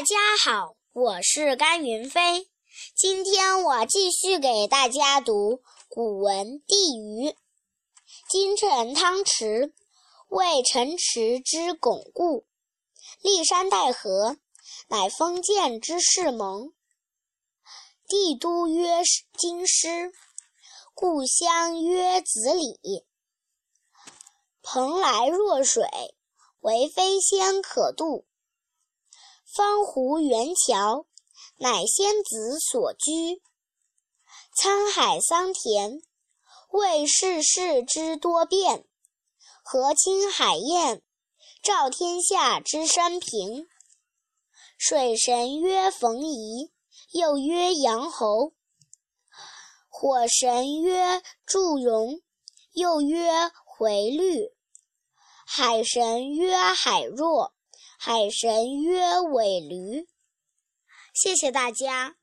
大家好，我是甘云飞。今天我继续给大家读古文《地鱼》。金城汤池，为城池之巩固；历山带河，乃封建之势盟。帝都曰京师，故乡曰子里。蓬莱若水，为飞仙可渡。方湖圆桥，乃仙子所居。沧海桑田，为世事之多变；和清海晏，照天下之升平。水神曰冯夷，又曰杨侯；火神曰祝融，又曰回律；海神曰海若。海神约：“尾驴。”谢谢大家。